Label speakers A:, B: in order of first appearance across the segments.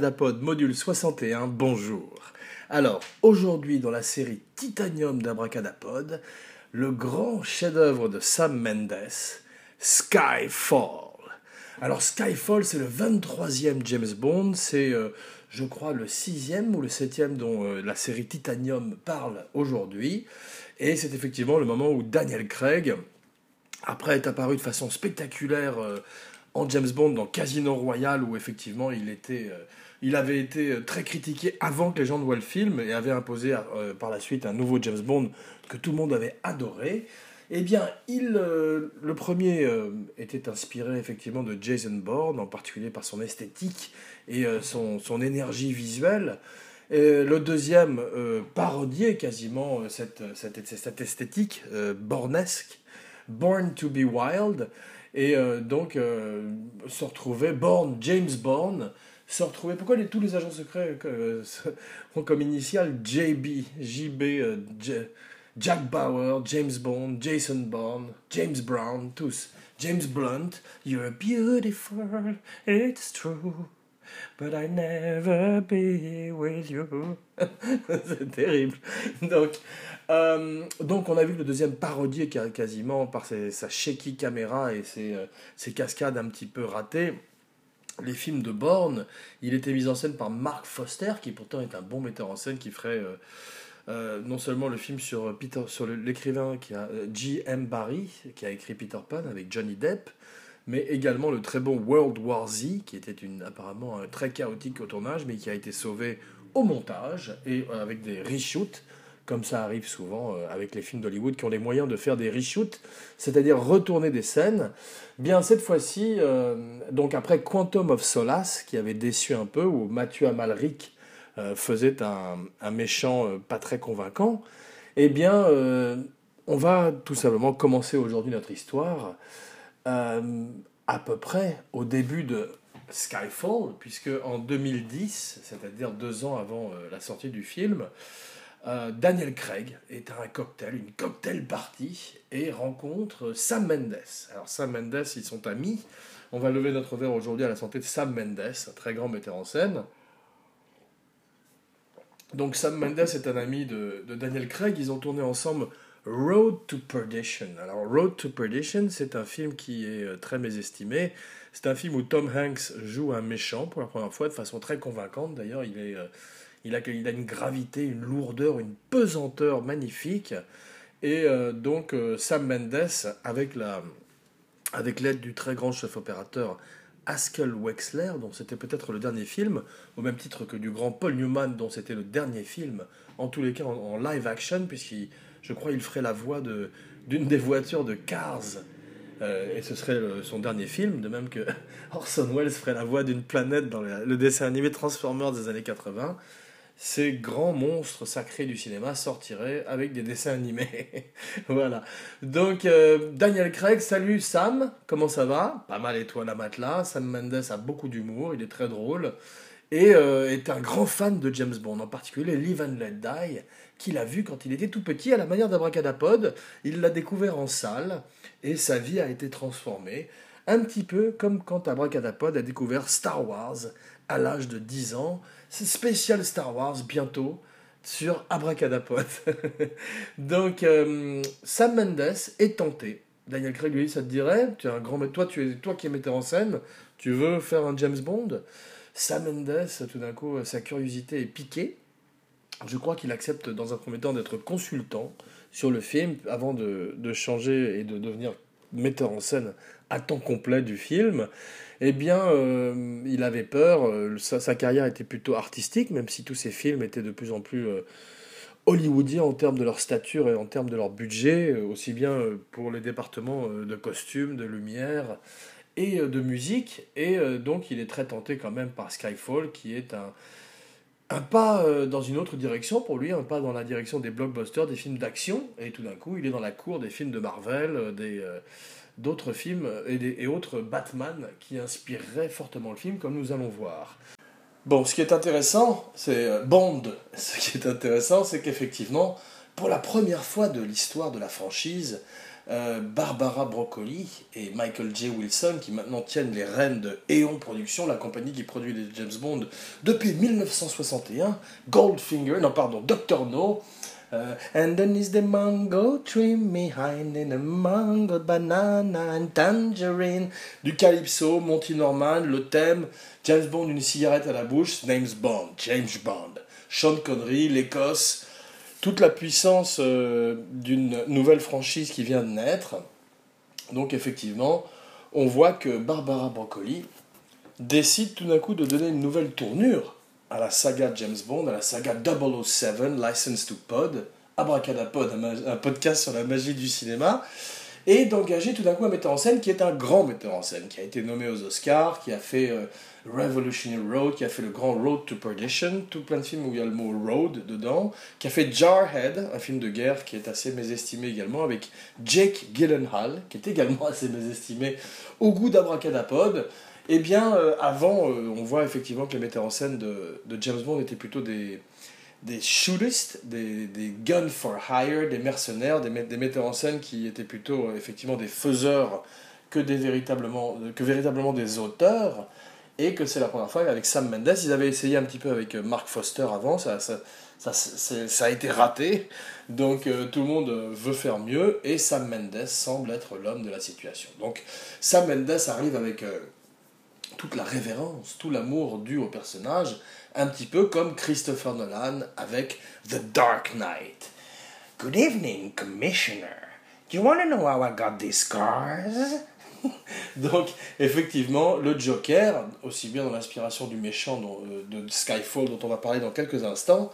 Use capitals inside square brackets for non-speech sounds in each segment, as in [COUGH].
A: Abracadapod module 61, bonjour. Alors, aujourd'hui dans la série Titanium d'Abracadapod, le grand chef-d'œuvre de Sam Mendes, Skyfall. Alors Skyfall, c'est le 23e James Bond, c'est euh, je crois le 6e ou le 7e dont euh, la série Titanium parle aujourd'hui, et c'est effectivement le moment où Daniel Craig, après être apparu de façon spectaculaire euh, en James Bond dans Casino Royale où effectivement il était il avait été euh, très critiqué avant que les gens ne voient le film et avait imposé euh, par la suite un nouveau James Bond que tout le monde avait adoré. Eh bien, il, le premier était inspiré effectivement de Jason Bourne, en particulier par son esthétique et son, son, énergie visuelle. Et le deuxième parodiait quasiment cette, cette, cette esthétique bornesque, Born to be Wild. Et euh, donc, euh, se retrouver, Bourne, James Bourne, se retrouver. Pourquoi les, tous les agents secrets euh, [LAUGHS] ont comme initial JB, JB, Jack Bauer, James Bond, Jason Bourne, James Brown, tous. James Blunt, You're beautiful, it's true. But I never be with you. [LAUGHS] c'est terrible. Donc, euh, donc, on a vu le deuxième parodié quasiment par sa shaky caméra et ses, euh, ses, cascades un petit peu ratées. Les films de Bourne, il était mis en scène par Mark Foster, qui pourtant est un bon metteur en scène, qui ferait euh, non seulement le film sur, Peter, sur l'écrivain qui a G.M. Barry, qui a écrit Peter Pan avec Johnny Depp, mais également le très bon World War Z, qui était une, apparemment très chaotique au tournage, mais qui a été sauvé au montage et avec des reshoots comme ça arrive souvent euh, avec les films d'Hollywood qui ont les moyens de faire des reshoots, c'est-à-dire retourner des scènes. Bien cette fois-ci, euh, donc après Quantum of Solace, qui avait déçu un peu, où Mathieu Amalric euh, faisait un, un méchant pas très convaincant, eh bien, on va tout simplement commencer aujourd'hui notre histoire à peu près au début de Skyfall, puisque en 2010, c'est-à-dire deux ans avant la sortie du film, euh, Daniel Craig est à un cocktail, une cocktail party, et rencontre Sam Mendes. Alors Sam Mendes, ils sont amis. On va lever notre verre aujourd'hui à la santé de Sam Mendes, un très grand metteur en scène. Donc Sam Mendes est un ami de, Daniel Craig. Ils ont tourné ensemble Road to Perdition. Alors Road to Perdition, c'est un film qui est euh, très mésestimé. C'est un film où Tom Hanks joue un méchant pour la première fois de façon très convaincante. D'ailleurs, il est... Euh, il a, il a une gravité, une lourdeur, une pesanteur magnifique. Et euh, donc euh, Sam Mendes, avec la avec l'aide du très grand chef opérateur Haskell Wexler, dont c'était peut-être le dernier film, au même titre que du grand Paul Newman, dont c'était le dernier film, en tous les cas en, live action, puisqu'il, je crois, il ferait la voix d'une des voitures de Cars, euh, et ce serait son dernier film, de même que [LAUGHS] Orson Welles ferait la voix d'une planète dans le dessin animé Transformers des années 80 ces grands monstres sacrés du cinéma sortiraient avec des dessins animés. [LAUGHS] voilà. Donc, euh, Daniel Craig, salut Sam, comment ça va? Pas mal étoile à matelas? Sam Mendes a beaucoup d'humour, il est très drôle. Et euh, est un grand fan de James Bond, en particulier Live and Let Die, qu'il a vu quand il était tout petit à la manière d'Abracadapod. Il l'a découvert en salle et sa vie a été transformée. Un petit peu comme quand Abracadapod a découvert Star Wars à l'âge de 10 ans spécial Star Wars bientôt sur Abracadapod. [LAUGHS] Donc, euh, Sam Mendes est tenté. Daniel Craig lui Ça te dirait? Tu es un grand, toi, tu es, toi qui es metteur en scène, tu veux faire un James Bond? Sam Mendes, tout d'un coup, sa curiosité est piquée. Je crois qu'il accepte dans un premier temps d'être consultant sur le film avant de, de changer et de devenir metteur en scène à temps complet du film, eh bien, euh, il avait peur. Euh, sa, carrière était plutôt artistique, même si tous ses films étaient de plus en plus euh, hollywoodiens en termes de leur stature et en termes de leur budget, aussi bien pour les départements de costumes, de lumière et de musique. Et donc, il est très tenté quand même par Skyfall, qui est un, un pas dans une autre direction pour lui, un pas dans la direction des blockbusters, des films d'action. Et tout d'un coup, il est dans la cour des films de Marvel, des d'autres films et, autres Batman qui inspireraient fortement le film, comme nous allons voir. Bon, ce qui est intéressant, c'est euh, Bond. Ce qui est intéressant, c'est qu'effectivement, pour la première fois de l'histoire de la franchise, euh, Barbara Broccoli et Michael J. Wilson, qui maintenant tiennent les rênes de Eon Productions, la compagnie qui produit les James Bond depuis 1961, Goldfinger, non pardon, Dr. No, uh, and then is the mango tree behind in a mango, banana and tangerine. Du calypso, Monty Norman, le thème, James Bond, une cigarette à la bouche, James Bond, James Bond. Sean Connery, l'Écosse, toute la puissance euh, d'une nouvelle franchise qui vient de naître. Donc effectivement, on voit que Barbara Broccoli décide tout d'un coup de donner une nouvelle tournure à la saga James Bond, à la saga 007, License to Pod, Abracadapod, un, un podcast sur la magie du cinéma, et d'engager tout d'un coup un metteur en scène qui est un grand metteur en scène, qui a été nommé aux Oscars, qui a fait euh, Revolutionary Road, qui a fait le grand Road to Perdition, tout plein de films où il y a le mot road dedans, qui a fait Jarhead, un film de guerre qui est assez mésestimé également, avec Jake Gyllenhaal, qui est également [LAUGHS] assez mésestimé au goût d'Abracadapod. Eh bien, euh, avant, euh, on voit effectivement que les metteurs en scène de, de James Bond étaient plutôt des, des shootistes, des, des gun for hire, des mercenaires, des, des metteurs en scène qui étaient plutôt euh, effectivement des faiseurs que, des véritablement, que véritablement des auteurs, et que c'est la première fois avec Sam Mendes. Ils avaient essayé un petit peu avec Mark Foster avant, ça, ça, ça a été raté, donc tout le monde veut faire mieux, et Sam Mendes semble être l'homme de la situation. Donc Sam Mendes arrive avec toute la révérence, tout l'amour dû au personnage, un petit peu comme Christopher Nolan avec The Dark Knight. Good evening, Commissioner. Do you want to know how I got these scars? [LAUGHS] Donc, effectivement, le Joker, aussi bien dans l'inspiration du méchant euh, de Skyfall dont on va parler dans quelques instants,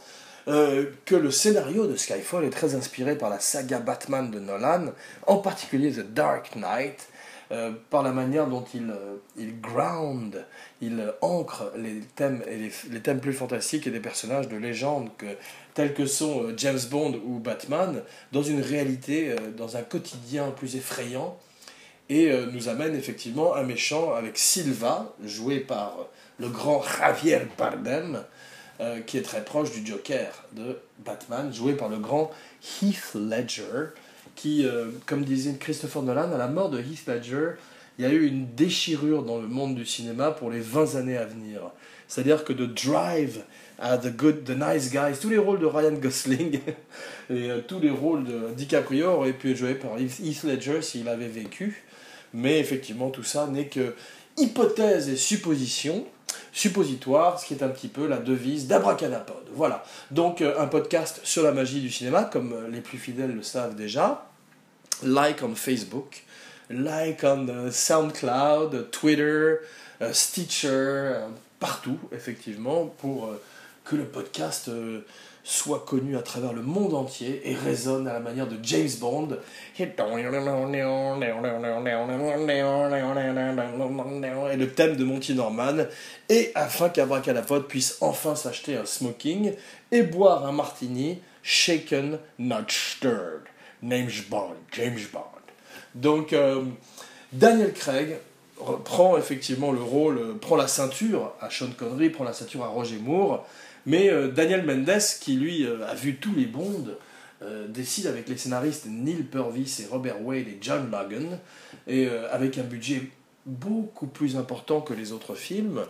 A: euh, que le scénario de Skyfall est très inspiré par la saga Batman de Nolan, en particulier The Dark Knight, euh, par la manière dont il, euh, il ground, il ancre les thèmes, et les, thèmes plus fantastiques et des personnages de légende que, tels que sont euh, James Bond ou Batman dans une réalité, dans un quotidien plus effrayant. Et nous amène effectivement un méchant avec Silva, joué par le grand Javier Bardem, qui est très proche du Joker de Batman, joué par le grand Heath Ledger, qui, euh, comme disait Christopher Nolan, à la mort de Heath Ledger, il y a eu une déchirure dans le monde du cinéma pour les 20 années à venir. C'est-à-dire que de Drive à The Good, The Nice Guys, tous les rôles de Ryan Gosling [LAUGHS] et euh, tous les rôles de DiCaprio auraient pu être joués par Heath Ledger s'il avait vécu. Mais effectivement, tout ça n'est que hypothèse et supposition, suppositoire, ce qui est un petit peu la devise d'Abracadapod. Voilà. Donc, euh, un podcast sur la magie du cinéma, comme les plus fidèles le savent déjà like on Facebook, like on uh, SoundCloud, Twitter, Stitcher, partout, effectivement, pour que le podcast soit connu à travers le monde entier et résonne à la manière de James Bond. Et le thème de Monty Norman. Et afin qu'Abracadapod puisse enfin s'acheter un smoking et boire un martini shaken, not stirred. James Bond, James Bond. Donc euh, Daniel Craig prend effectivement le rôle, euh, prend la ceinture à Sean Connery, prend la ceinture à Roger Moore, mais euh, Daniel Mendes, qui lui a vu tous les Bonds, décide avec les scénaristes Neil Purvis et Robert Wade et John Logan, et avec un budget beaucoup plus important que les autres films,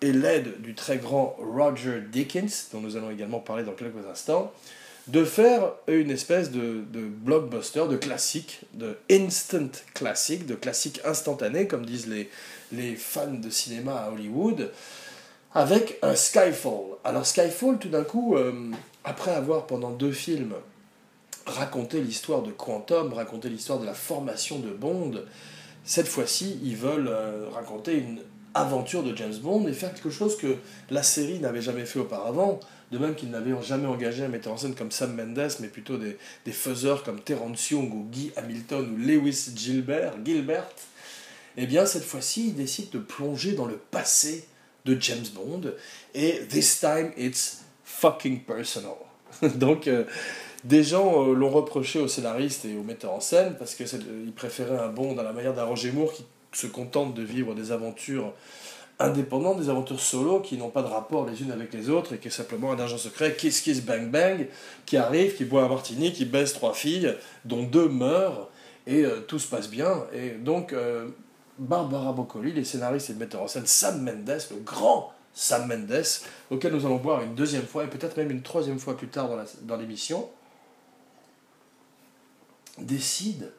A: et l'aide du très grand Roger Dickens, dont nous allons également parler dans quelques instants, de faire une espèce de, blockbuster, de classique, de instant classique, de classique instantané, comme disent les fans de cinéma à Hollywood, avec un Skyfall. Alors Skyfall, tout d'un coup, euh, après avoir pendant deux films raconté l'histoire de Quantum, raconté l'histoire de la formation de Bond, cette fois-ci, ils veulent euh, raconter une aventure de James Bond et faire quelque chose que la série n'avait jamais fait auparavant, de même qu'ils n'avaient jamais engagé un metteur en scène comme Sam Mendes, mais plutôt des, des faiseurs comme Terence Young ou Guy Hamilton ou Lewis Gilbert, Gilbert, eh bien cette fois-ci, ils décident de plonger dans le passé de James Bond, et this time it's fucking personal. [LAUGHS] Donc, euh, des gens euh, l'ont reproché aux scénaristes et aux metteurs en scène, parce qu'ils préféraient un Bond à la manière d'un Roger Moore qui se contente de vivre des aventures indépendants, des aventures solo qui n'ont pas de rapport les unes avec les autres et qui est simplement un agent secret, Kiss Kiss Bang Bang, qui arrive, qui boit un martini, qui baisse trois filles, dont deux meurent, et tout se passe bien. Et donc, Barbara Boccoli, les scénaristes et le metteur en scène Sam Mendes, le grand Sam Mendes, auquel nous allons voir une deuxième fois et peut-être même une troisième fois plus tard dans l'émission, décide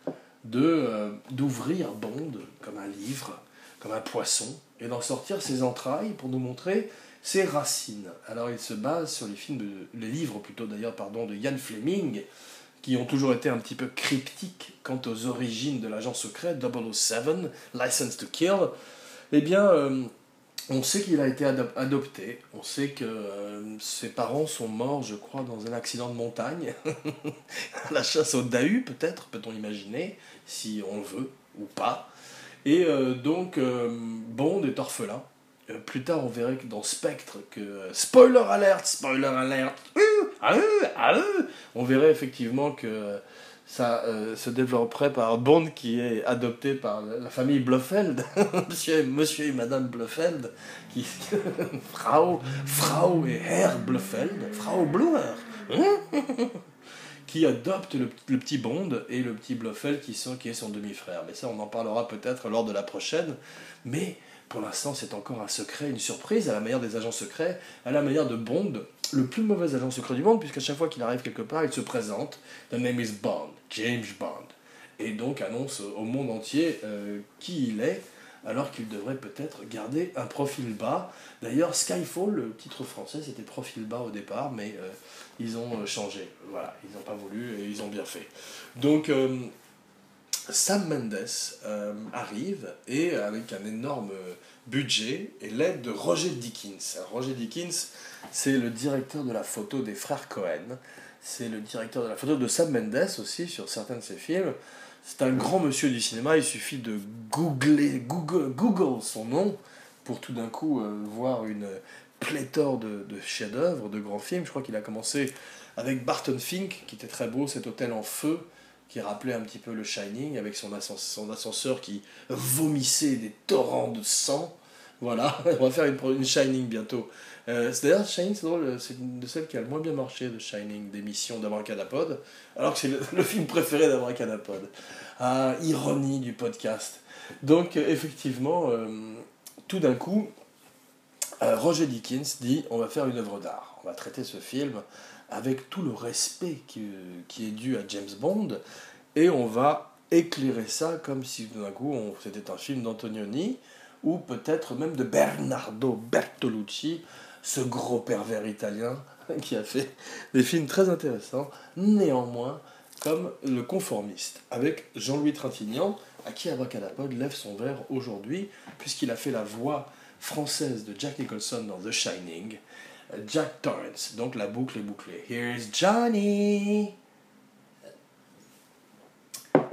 A: de d'ouvrir Bond comme un livre, comme un poisson, et d'en sortir ses entrailles pour nous montrer ses racines. Alors il se base sur les films, les livres plutôt d'ailleurs, pardon, de Ian Fleming, qui ont toujours été un petit peu cryptiques quant aux origines de l'agent secret 007, License to Kill. Eh bien, euh, on sait qu'il a été adopté, on sait que euh, ses parents sont morts, je crois, dans un accident de montagne, [LAUGHS] la chasse au Dahu peut-être, peut-on imaginer, si on le veut ou pas. Et euh, donc, Bond est orphelin. plus tard, on verrait que dans Spectre, que spoiler alert, spoiler alert, ah, ah, on verrait effectivement que ça euh, se développerait par Bond qui est adopté par la famille Blofeld, [LAUGHS] monsieur, et madame Blofeld, qui, [LAUGHS] Frau, Frau et Herr Blofeld, Frau Bluer, [LAUGHS] qui adopte le, petit Bond et le petit Blofeld qui, sont, qui est son demi-frère. Mais ça, on en parlera peut-être lors de la prochaine. Mais pour l'instant, c'est encore un secret, une surprise, à la manière des agents secrets, à la manière de Bond, le plus mauvais agent secret du monde, puisqu'à chaque fois qu'il arrive quelque part, il se présente The name is Bond, James Bond. Et donc annonce au monde entier euh, qui il est, alors qu'il devrait peut-être garder un profil bas. D'ailleurs, Skyfall, le titre français, c'était profil bas au départ, mais euh, ils ont euh, changé. Voilà, ils n'ont pas voulu et ils ont bien fait. Donc, Sam Mendes euh, arrive et avec un énorme budget et l'aide de Roger Dickens. Roger Dickens, c'est le directeur de la photo des frères Cohen. C'est le directeur de la photo de Sam Mendes aussi sur certains de ses films. C'est un grand monsieur du cinéma, il suffit de googler, Google, Google son nom pour tout d'un coup euh, voir une pléthore de, de chefs-d'œuvre, de grands films. Je crois qu'il a commencé avec Barton Fink, qui était très beau, cet hôtel en feu, qui rappelait un petit peu le Shining, avec son, ascenseur, qui vomissait des torrents de sang. Voilà, [LAUGHS] on va faire une, Shining bientôt. Euh, D'ailleurs, Shining, c'est drôle, c'est une de celles qui a le moins bien marché de Shining, d'émission d'Abracadapod, alors que c'est [LAUGHS] le, film préféré d'Abracadapod. Ah, ironie du podcast. Donc, euh, effectivement, euh, tout d'un coup, euh, Roger Dickens dit on va faire une œuvre d'art. On va traiter ce film avec tout le respect qui, qui, est dû à James Bond, et on va éclairer ça comme si d'un coup c'était un film d'Antonioni, ou peut-être même de Bernardo Bertolucci, ce gros pervers italien [LAUGHS] qui a fait des films très intéressants, néanmoins comme Le Conformiste, avec Jean-Louis Trintignant, à qui Abracadapod lève son verre aujourd'hui, puisqu'il a fait la voix française de Jack Nicholson dans The Shining, Jack Torrance. Donc la boucle est bouclée. Here's Johnny.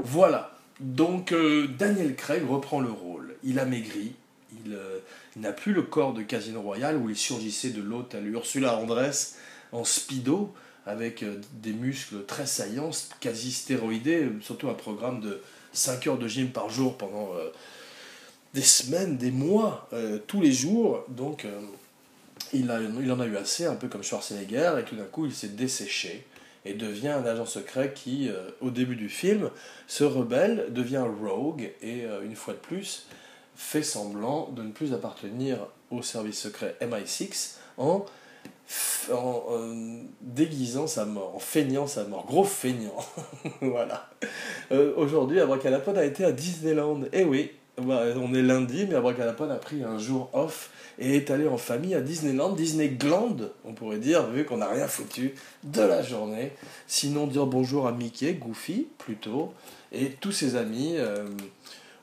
A: Voilà. Donc euh, Daniel Craig reprend le rôle. Il a maigri. Euh, il, n'a plus le corps de Casino Royale où il surgissait de l'hôte à Ursula Andress en speedo avec euh, des muscles très saillants, quasi stéroïdés, surtout un programme de 5 heures de gym par jour pendant des semaines, des mois, tous les jours. Donc il, en a eu assez, un peu comme Schwarzenegger, et tout d'un coup il s'est desséché et devient un agent secret qui, euh, au début du film, se rebelle, devient rogue et, euh, une fois de plus, fait semblant de ne plus appartenir au service secret MI6 en, en, déguisant sa mort, en feignant sa mort. Gros feignant. [LAUGHS] voilà. Euh, Aujourd'hui, Abracadapod a été à Disneyland. Eh oui, bah, on est lundi, mais Abracadapod a pris un jour off et est allé en famille à Disneyland, Disneyland, on pourrait dire, vu qu'on n'a rien foutu de la journée. Sinon, dire bonjour à Mickey, Goofy plutôt, et tous ses amis. Euh,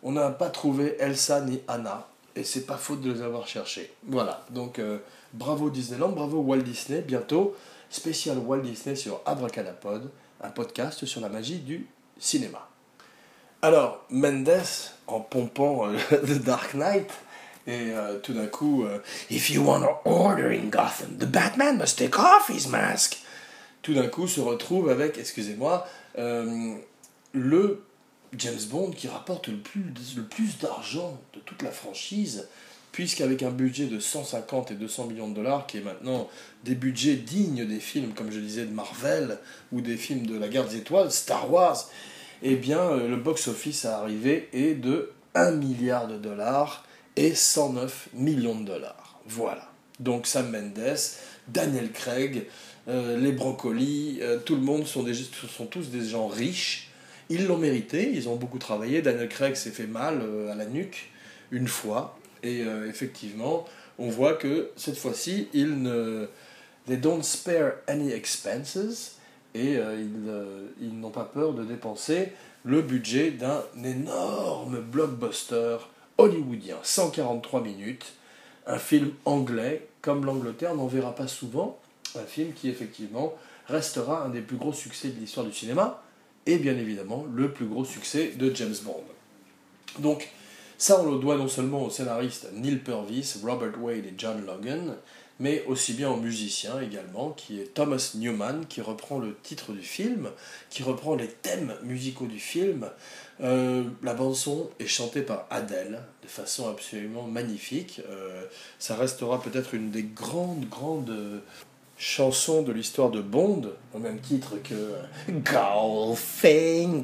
A: on n'a pas trouvé Elsa ni Anna, et c'est pas faute de les avoir cherchés. Voilà, donc euh, bravo Disneyland, bravo Walt Disney. Bientôt, spécial Walt Disney sur Abracadapod, un podcast sur la magie du cinéma. Alors, Mendes, en pompant euh, [LAUGHS] The Dark Knight, et euh, tout d'un coup, euh, If you want order in Gotham, the Batman must take off his mask. Tout d'un coup, se retrouve avec, excusez-moi, le James Bond qui rapporte le plus, le plus d'argent de toute la franchise, puisqu'avec un budget de 150 et 200 millions de dollars, qui est maintenant des budgets dignes des films, comme je disais, de Marvel, ou des films de la guerre des étoiles, Star Wars, eh bien, le box-office à arriver est de 1 milliard de dollars et 109 millions de dollars. Voilà. Donc Sam Mendes, Daniel Craig, les Broncoli, tout le monde sont, des, sont tous des gens riches. Ils l'ont mérité, ils ont beaucoup travaillé. Daniel Craig s'est fait mal à la nuque une fois. Et effectivement, on voit que cette fois-ci, ils ne they don't spare any expenses et euh, ils, ils n'ont pas peur de dépenser le budget d'un énorme blockbuster hollywoodien, 143 minutes, un film anglais, comme l'Angleterre n'en verra pas souvent, un film qui effectivement restera un des plus gros succès de l'histoire du cinéma, et bien évidemment le plus gros succès de James Bond. Donc ça on le doit non seulement aux scénaristes Neil Purvis, Robert Wade et John Logan, mais aussi bien au musicien également, qui est Thomas Newman, qui reprend le titre du film, qui reprend les thèmes musicaux du film. Euh, la bande-son est chantée par Adele de façon absolument magnifique. Euh, ça restera peut-être une des grandes, grandes chanson de l'histoire de Bond, au même titre que Goldfinger,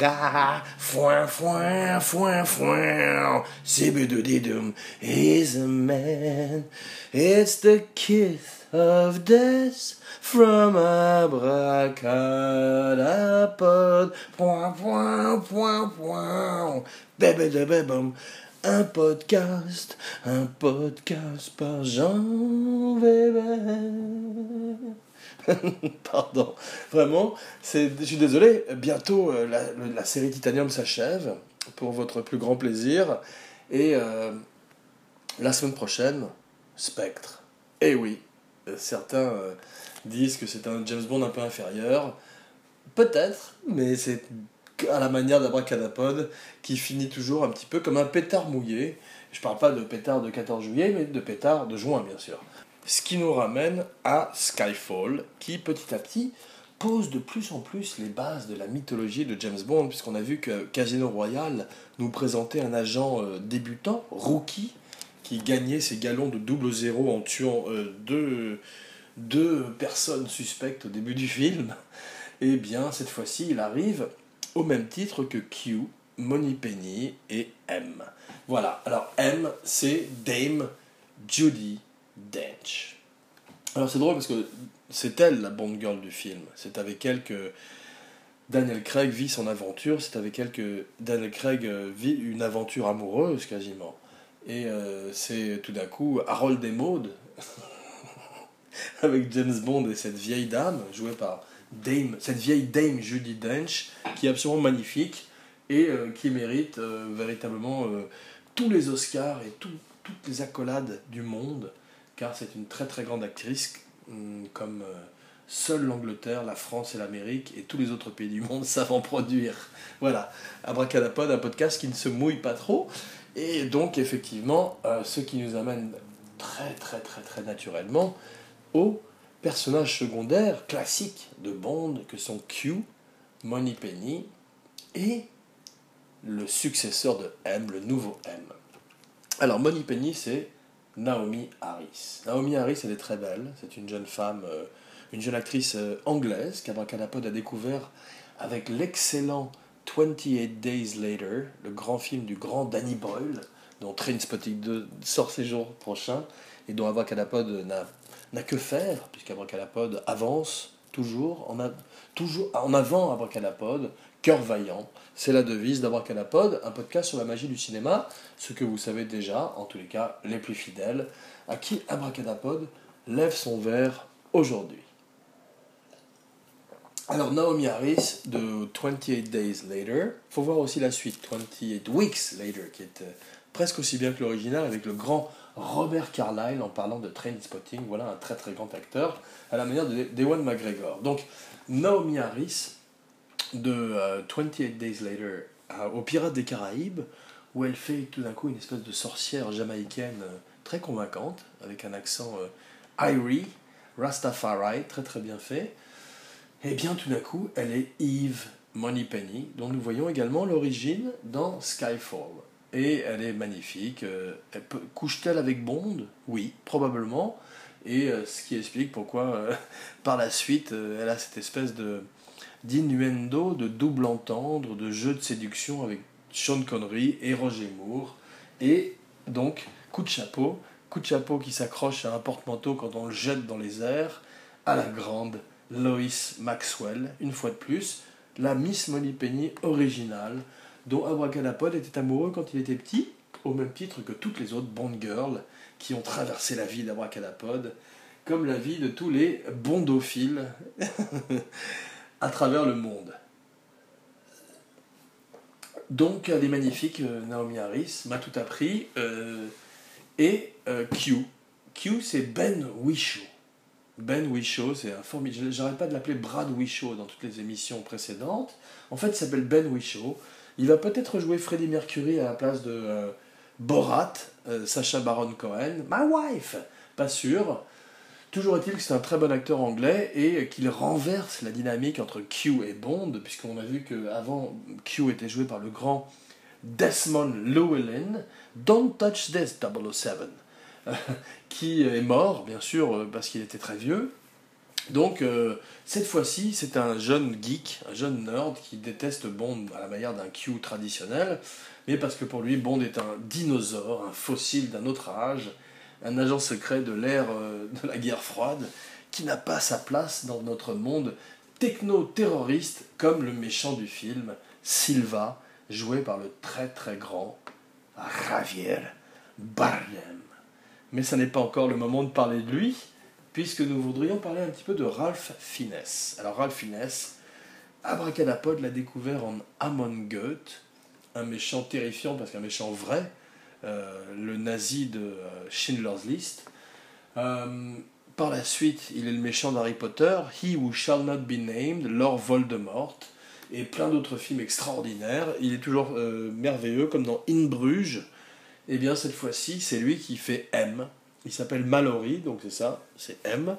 A: foin foin foin foin, Zibidudidum is a man, it's the kiss of death from abracadapod, point point point point, bébé de bébum un podcast, un podcast par Jean Weber. [LAUGHS] Pardon, vraiment, je suis désolé, bientôt euh, la, série Titanium s'achève, pour votre plus grand plaisir, et euh, la semaine prochaine, Spectre. Eh oui, euh, certains disent que c'est un James Bond un peu inférieur, peut-être, mais c'est à la manière d'Abracadapod, qui finit toujours un petit peu comme un pétard mouillé. Je parle pas de pétard de 14 juillet, mais de pétard de juin, bien sûr. Ce qui nous ramène à Skyfall, qui petit à petit pose de plus en plus les bases de la mythologie de James Bond, puisqu'on a vu que Casino Royale nous présentait un agent euh, débutant, rookie, qui gagnait ses galons de double zéro en tuant euh, deux, personnes suspectes au début du film. Et eh bien, cette fois-ci, il arrive au même titre que Q, Penny et M. Voilà, alors M, c'est Dame Judy Dench. Alors c'est drôle parce que c'est elle la bonne girl du film. C'est avec elle que Daniel Craig vit son aventure, c'est avec elle que Daniel Craig euh, vit une aventure amoureuse quasiment. Et euh, c'est tout d'un coup Harold et [LAUGHS] avec James Bond et cette vieille dame jouée par Dame, cette vieille Dame Judy Dench, qui est absolument magnifique et euh, qui mérite véritablement tous les Oscars et toutes les accolades du monde, car c'est une très très grande actrice, hum, comme seule l'Angleterre, la France et l'Amérique et tous les autres pays du monde [LAUGHS] savent en produire. Voilà, Abracadapod, un podcast qui ne se mouille pas trop, et donc effectivement, ce qui nous amène très très très très naturellement au personnages secondaires classiques de Bond que sont Q, Penny et le successeur de M, le nouveau M. Alors Penny, c'est Naomi Harris. Naomi Harris, elle est très belle, c'est une jeune femme, euh, une jeune actrice euh, anglaise qu'Abracadapod a découvert avec l'excellent 28 Days Later, le grand film du grand Danny Boyle, dont Trainspotting 2 sort ces jours prochains et dont Abracadapod n'a que faire, puisqu'Abracadapod avance toujours, en, a, toujours en avant Abracadapod, cœur vaillant. C'est la devise d'Abracadapod, un podcast sur la magie du cinéma, ce que vous savez déjà, en tous les cas les plus fidèles, à qui Abracadapod lève son verre aujourd'hui. Alors Naomi Harris de 28 Days Later, faut voir aussi la suite, 28 Weeks Later, qui est euh, presque aussi bien que l'original, avec le grand Robert Carlyle en parlant de train spotting. Voilà un très très grand acteur, à la manière d'Ewan McGregor. Donc, Naomi Harris, de 28 euh, Days Later, au Pirates des Caraïbes, où elle fait tout d'un coup une espèce de sorcière jamaïcaine euh, très convaincante, avec un accent euh, Irie, Rastafari, très très bien fait. Et bien tout d'un coup, elle est Eve Moneypenny, dont nous voyons également l'origine dans Skyfall. Et elle est magnifique. Euh, couche-t-elle avec Bond? Oui, probablement. Et ce qui explique pourquoi, [LAUGHS] par la suite, elle a cette espèce de d'innuendo, de double entendre, de jeu de séduction avec Sean Connery et Roger Moore. Et donc, coup de chapeau, coup de chapeau qui s'accroche à un porte-manteau quand on le jette dans les airs, à la grande Lois Maxwell, une fois de plus, la Miss Molly Penny originale, dont Abracadapod était amoureux quand il était petit, au même titre que toutes les autres Bond Girls qui ont traversé la vie d'Abracadapod, comme la vie de tous les bondophiles [LAUGHS] à travers le monde. Donc, elle est magnifique, euh, Naomi Harris, m'a tout appris. Euh, et euh, Q. Q, c'est Ben Whishaw. Ben Whishaw, c'est un formidable. J'arrête pas de l'appeler Brad Whishaw dans toutes les émissions précédentes. En fait, il s'appelle Ben Whishaw. Il va peut-être jouer Freddie Mercury à la place de Borat, Sacha Baron Cohen. My wife Pas sûr. Toujours est-il que c'est un très bon acteur anglais et qu'il renverse la dynamique entre Q et Bond, puisqu'on a vu qu'avant, Q était joué par le grand Desmond Llewellyn, Don't Touch This 007, [LAUGHS] qui est mort, bien sûr, parce qu'il était très vieux. Donc, euh, cette fois-ci, c'est un jeune geek, un jeune nerd qui déteste Bond à la manière d'un Q traditionnel, mais parce que pour lui, Bond est un dinosaure, un fossile d'un autre âge, un agent secret de l'ère euh, de la guerre froide, qui n'a pas sa place dans notre monde techno-terroriste comme le méchant du film, Silva, joué par le très très grand Javier Bardem. Mais ce n'est pas encore le moment de parler de lui, puisque nous voudrions parler un petit peu de Ralph Fiennes. Alors Ralph Fiennes, Abracadapod l'a découvert en Amon Goethe, un méchant terrifiant parce qu'un méchant vrai, le nazi de euh, Schindler's List. Euh, par la suite, il est le méchant d'Harry Potter, He Who Shall Not Be Named, Lord Voldemort, et plein d'autres films extraordinaires. Il est toujours merveilleux, comme dans In Bruges. Et eh bien cette fois-ci, c'est lui qui fait M. Il s'appelle Mallory, donc c'est ça, c'est M.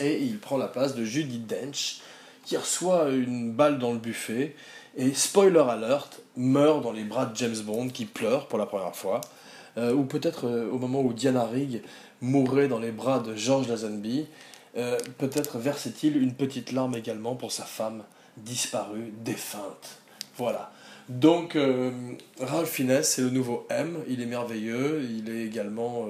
A: Et il prend la place de Judy Dench, qui reçoit une balle dans le buffet et spoiler alert, meurt dans les bras de James Bond qui pleure pour la première fois. Euh, ou peut-être euh, au moment où Diana Rigg mourrait dans les bras de George Lazenby, euh, peut-être versait-il une petite larme également pour sa femme disparue, défunte. Voilà. Donc, Ralph Fiennes, c'est le nouveau M, il est merveilleux, il est également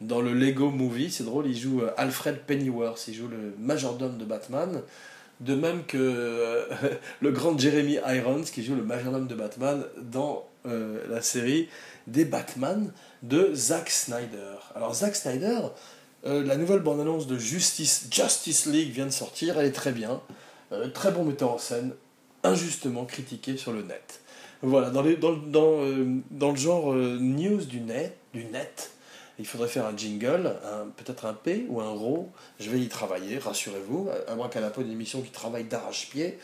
A: dans le Lego Movie, c'est drôle, il joue Alfred Pennyworth, il joue le majordome de Batman, de même que euh, [LAUGHS] le grand Jeremy Irons qui joue le majordome de Batman dans euh, la série des Batman de Zack Snyder. Alors Zack Snyder, euh, la nouvelle bande-annonce de Justice, Justice League vient de sortir, elle est très bien, très bon metteur en scène, injustement critiqué sur le net. Voilà, dans, dans, dans, dans le genre news du net, du net il faudrait faire un jingle, peut-être un P ou un RO. Je vais y travailler, rassurez-vous. Pas une émission qui travaille d'arrache-pied.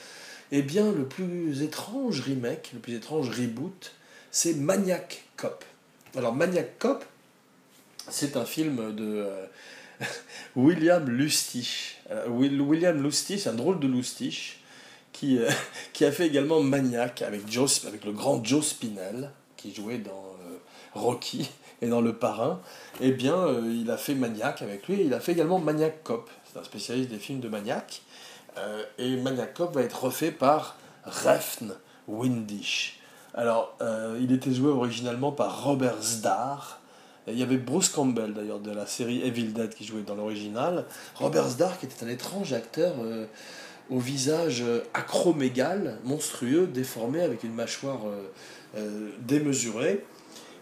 A: Eh bien, le plus étrange remake, le plus étrange reboot, c'est Maniac Cop. Alors, Maniac Cop, c'est un film de euh, [LAUGHS] William Lustich. Euh, William Lustich, un drôle de Lustich, qui, euh, [LAUGHS] qui a fait également Maniac avec, avec le grand Joe Spinell, qui jouait dans Rocky et dans Le Parrain, eh bien, euh, il a fait Maniac avec lui, il a fait également Maniac Cop, c'est un spécialiste des films de Maniac, euh, et Maniac Cop va être refait par Refn Windish. Alors, euh, il était joué originalement par Robert Zdar, il y avait Bruce Campbell d'ailleurs de la série Evil Dead qui jouait dans l'original. Robert Zdar qui était un étrange acteur au visage acromégale, monstrueux, déformé avec une mâchoire démesurée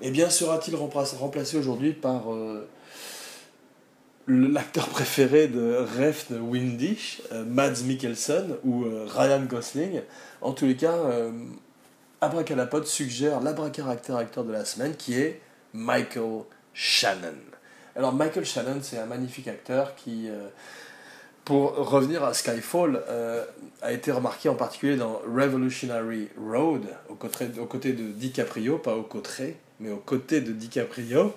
A: eh bien, sera-t-il remplacé aujourd'hui par euh, l'acteur préféré de Refn Windish, euh, Mads Mikkelsen ou euh, Ryan Gosling? En tous les cas, Abracadapod suggère l'abracaractère acteur de la semaine qui est Michael Shannon. Alors, Michael Shannon, c'est un magnifique acteur qui pour revenir à Skyfall, a été remarqué en particulier dans Revolutionary Road, aux côtés, de DiCaprio, pas aux côtés, mais aux côtés de DiCaprio.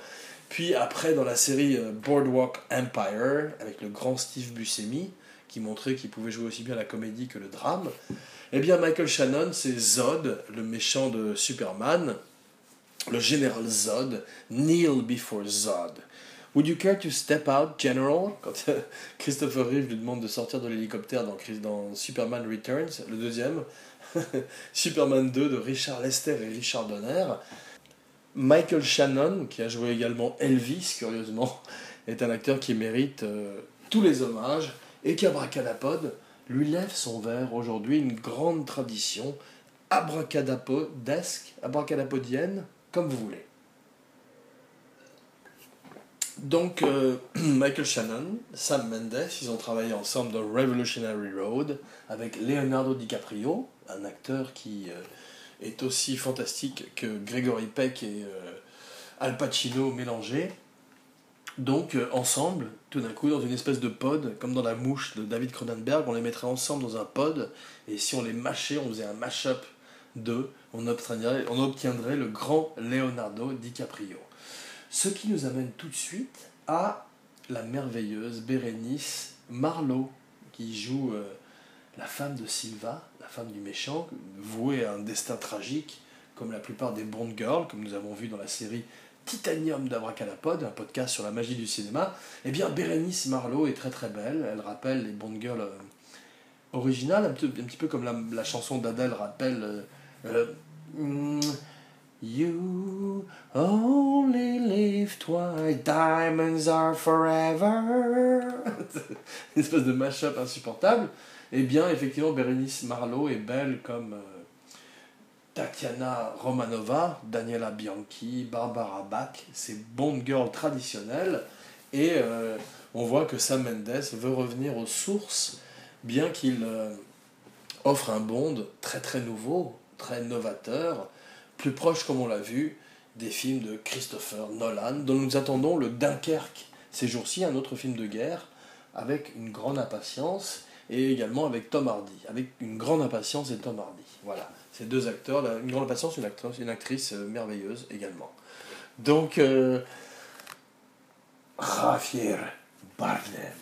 A: Puis après, dans la série euh, Boardwalk Empire, avec le grand Steve Buscemi, qui montrait qu'il pouvait jouer aussi bien la comédie que le drame, eh bien Michael Shannon, c'est Zod, le méchant de Superman, le général Zod, Kneel before Zod. Would you care to step out, General? Quand [LAUGHS] Christopher Reeve lui demande de sortir de l'hélicoptère dans, dans Superman Returns, le deuxième. [LAUGHS] Superman 2 de Richard Lester et Richard Donner. Michael Shannon, qui a joué également Elvis, curieusement, [LAUGHS] est un acteur qui mérite euh, tous les hommages. Et qui, abracadapod, lui lève son verre. Aujourd'hui, une grande tradition. Abracadapodesque, abracadapodienne, comme vous voulez. Donc, euh, [CLEARS THROAT] Michael Shannon, Sam Mendes, ils ont travaillé ensemble dans Revolutionary Road avec Leonardo DiCaprio, un acteur qui euh, est aussi fantastique que Gregory Peck et euh, Al Pacino mélangés. Donc, ensemble, tout d'un coup, dans une espèce de pod, comme dans la mouche de David Cronenberg, on les mettrait ensemble dans un pod, et si on les mâchait, on faisait un mash-up d'eux, on obtiendrait, on obtiendrait le grand Leonardo DiCaprio. Ce qui nous amène tout de suite à la merveilleuse Bérénice Marlowe, qui joue euh, la femme de Silva, la femme du méchant, vouée à un destin tragique, comme la plupart des Bond Girls, comme nous avons vu dans la série Titanium d'Abracadapod, un podcast sur la magie du cinéma. Eh bien, Bérénice Marlowe est très très belle, elle rappelle les Bond Girls euh, originales, un, petit peu comme la, chanson d'Adèle rappelle... Euh, hmm, You only live twice, diamonds are forever. [LAUGHS] Une espèce de mash-up insupportable. Eh bien, effectivement, Bérénice Marlowe est belle comme euh, Tatiana Romanova, Daniela Bianchi, Barbara Bach, ces Bond girls traditionnelles. Et euh, on voit que Sam Mendes veut revenir aux sources, bien qu'il euh, offre un Bond très très nouveau, très novateur plus proche, comme on l'a vu, des films de Christopher Nolan, dont nous attendons le Dunkerque ces jours-ci, un autre film de guerre, avec une grande impatience, et également avec Tom Hardy, avec une grande impatience et Tom Hardy. Voilà, ces deux acteurs, une grande impatience, une actrice, une actrice euh, merveilleuse également. Donc, euh, Javier Bardem,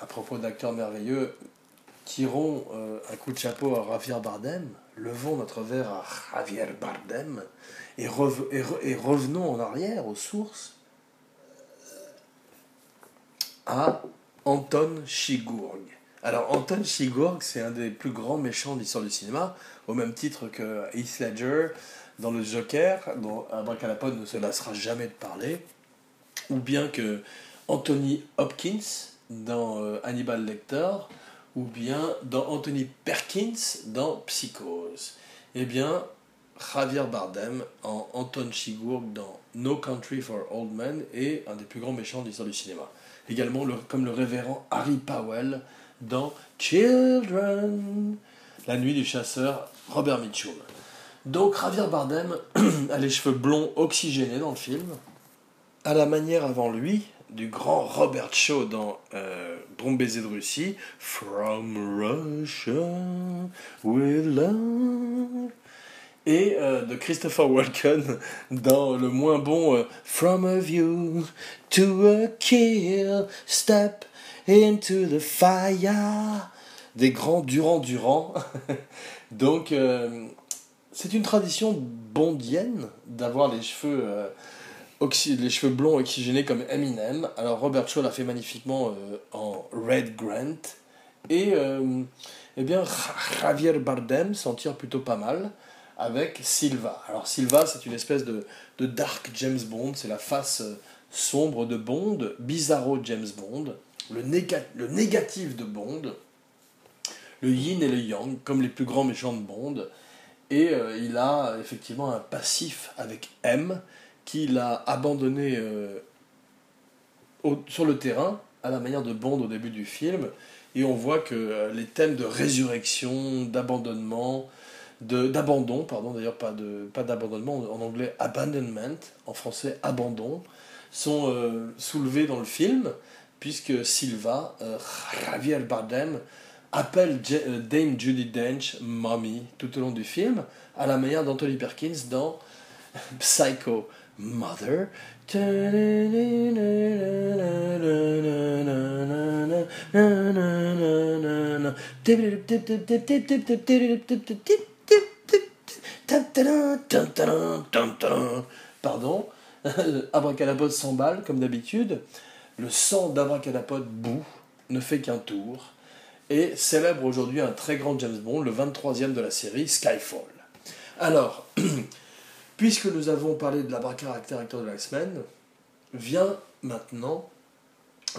A: à propos d'acteurs merveilleux, tirons euh, un coup de chapeau à Javier Bardem, levons notre verre à Javier Bardem et, revenons en arrière aux sources à Anton Chigurh. Alors Anton Chigurh, c'est un des plus grands méchants de l'histoire du cinéma, au même titre que Heath Ledger dans le Joker, dont Abracadapod ne se lassera jamais de parler, ou bien que Anthony Hopkins dans euh, Hannibal Lecter, ou bien dans Anthony Perkins dans Psychose. Eh bien, Javier Bardem en Anton Chigurh dans No Country for Old Men est un des plus grands méchants de l'histoire du cinéma. Également comme le révérend Harry Powell dans Children, La nuit du chasseur Robert Mitchum. Donc Javier Bardem [CLEARS THROAT] a les cheveux blonds oxygénés dans le film, à la manière avant lui du grand Robert Shaw dans euh, Bon baiser de Russie, From Russia with love, et euh, de Christopher Walken [LAUGHS] dans le moins bon euh, From a view to a kill, step into the fire, des grands Durand-Durand. [LAUGHS] Donc, euh, c'est une tradition bondienne d'avoir les cheveux les cheveux blonds oxygénés comme Eminem. Alors Robert Shaw l'a fait magnifiquement euh, en Red Grant. Et euh, eh bien, Javier Bardem s'en tire plutôt pas mal avec Silva. Alors Silva, c'est une espèce de, de, dark James Bond, c'est la face euh, sombre de Bond, bizarro James Bond, le, négatif de Bond, le yin et le yang, comme les plus grands méchants de Bond. Et il a effectivement un passif avec M, qu'il a abandonné euh, sur le terrain, à la manière de Bond au début du film, et on voit que euh, les thèmes de résurrection, d'abandonnement, d'abandon, pardon, d'ailleurs pas de pas d'abandonnement, en anglais abandonment, en français abandon, sont euh, soulevés dans le film, puisque Silva, Javier Bardem, appelle Dame Judy Dench Mommy tout au long du film, à la manière d'Anthony Perkins dans Psycho. Mother. Pardon, [LAUGHS] Abracadabra s'emballe comme d'habitude. Le sang d'Abracadapod bout ne fait qu'un tour et célèbre aujourd'hui un très grand James Bond, le 23e de la série Skyfall. Alors, [CLEARS THROAT] puisque nous avons parlé de l'abracaractère de la semaine, vient maintenant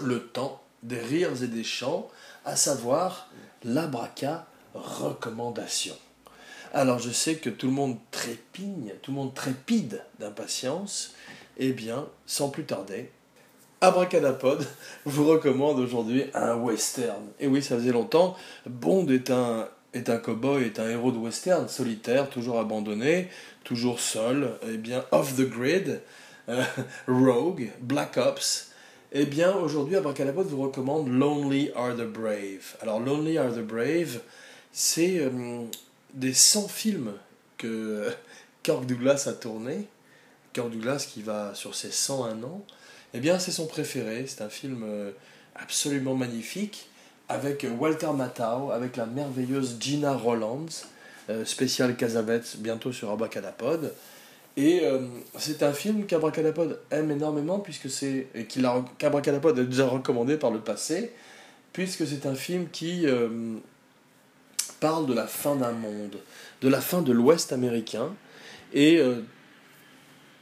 A: le temps des rires et des chants, à savoir l'abraca recommandation. Alors je sais que tout le monde trépigne, tout le monde trépide d'impatience. Eh bien, sans plus tarder, Abracadapod vous recommande aujourd'hui un western. Et oui, ça faisait longtemps. Bond est un, est un cowboy, est un héros de western, solitaire, toujours abandonné, toujours seul, eh bien, off the grid, euh, rogue, black ops. Eh bien, aujourd'hui, Abracadapod vous recommande Lonely Are the Brave. Alors, Lonely Are the Brave, c'est euh, des 100 films que Kirk Douglas a tourné. Kirk Douglas qui va sur ses 101 ans. Eh bien, c'est son préféré. C'est un film euh, absolument magnifique avec Walter Matthau, avec la merveilleuse Gina Rolands, euh, spécial bientôt sur Abracadapod. Et euh, c'est un film qu'Abracadapod aime énormément, puisque c'est, et qu'Abracadapod a déjà recommandé par le passé, puisque c'est un film qui parle de la fin d'un monde, de la fin de l'Ouest américain, et euh,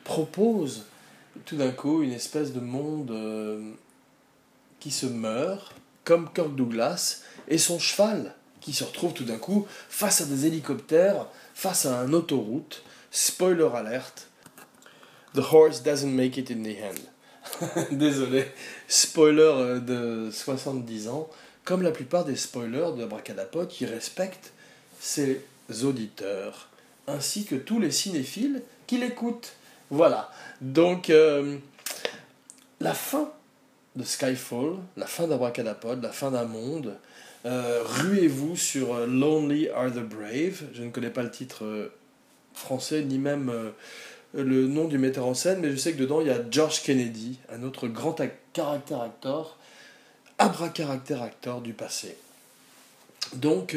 A: propose tout d'un coup une espèce de monde euh, qui se meurt, comme Kirk Douglas, et son cheval qui se retrouve tout d'un coup face à des hélicoptères, face à un autoroute. Spoiler alert, The horse doesn't make it in the end. [LAUGHS] Désolé, spoiler euh, de 70 ans comme la plupart des spoilers de Abracadapod qui respectent ses auditeurs, ainsi que tous les cinéphiles qui l'écoutent. Voilà. Donc, euh, la fin de Skyfall, la fin d'Abracadapod, la fin d'un monde, euh, ruez-vous sur euh, Lonely Are the Brave? Je ne connais pas le titre français, ni même le nom du metteur en scène, mais je sais que dedans, il y a George Kennedy, un autre grand caractère acteur, abracaractère acteur du passé. Donc,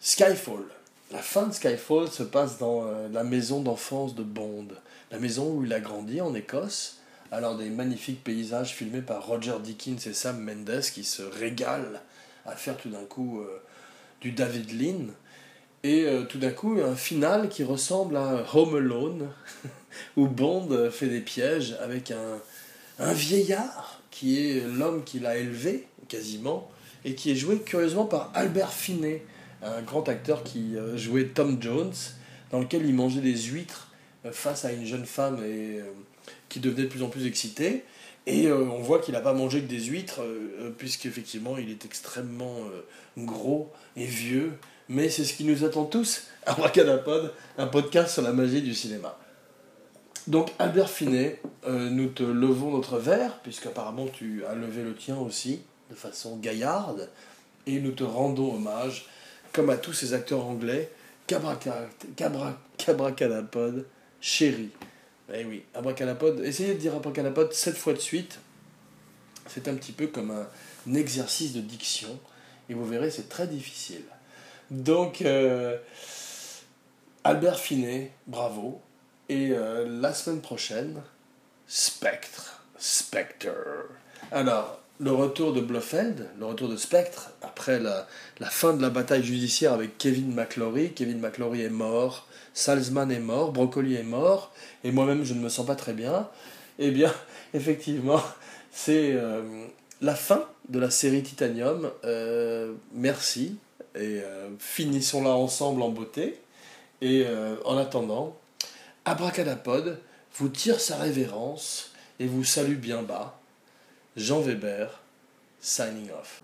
A: Skyfall. La fin de Skyfall se passe dans euh, la maison d'enfance de Bond, la maison où il a grandi en Écosse, alors des magnifiques paysages filmés par Roger Dickens et Sam Mendes qui se régalent à faire tout d'un coup euh, du David Lean. Et tout d'un coup, un final qui ressemble à Home Alone, [LAUGHS] où Bond fait des pièges avec un, un vieillard qui est l'homme qui l'a élevé quasiment, et qui est joué curieusement par Albert Finney, un grand acteur qui euh, jouait Tom Jones, dans lequel il mangeait des huîtres euh, face à une jeune femme et, euh, qui devenait de plus en plus excitée. Et on voit qu'il n'a pas mangé que des huîtres, puisqu'effectivement il est extrêmement gros et vieux. Mais c'est ce qui nous attend tous, Abracadapod, un podcast sur la magie du cinéma. Donc Albert Finet, euh, nous te levons notre verre, puisqu'apparemment tu as levé le tien aussi, de façon gaillarde, et nous te rendons hommage, comme à tous ces acteurs anglais, Cabracadapod, chéri. Eh oui, Abracadapod, essayez de dire Abracadapod sept fois de suite, c'est un petit peu comme un, exercice de diction, et vous verrez, c'est très difficile. Donc, euh, Albert Finet, bravo, et euh, la semaine prochaine, Spectre. Spectre. Alors, le retour de Blofeld, le retour de Spectre, après la, fin de la bataille judiciaire avec Kevin McClory. Kevin McClory est mort, Salzman est mort, Broccoli est mort, et moi-même je ne me sens pas très bien. Eh bien, [LAUGHS] effectivement, c'est euh, la fin de la série Titanium. Euh, merci, et finissons-la ensemble en beauté. Et en attendant, Abracadapod vous tire sa révérence et vous salue bien bas. Jean Weber, signing off.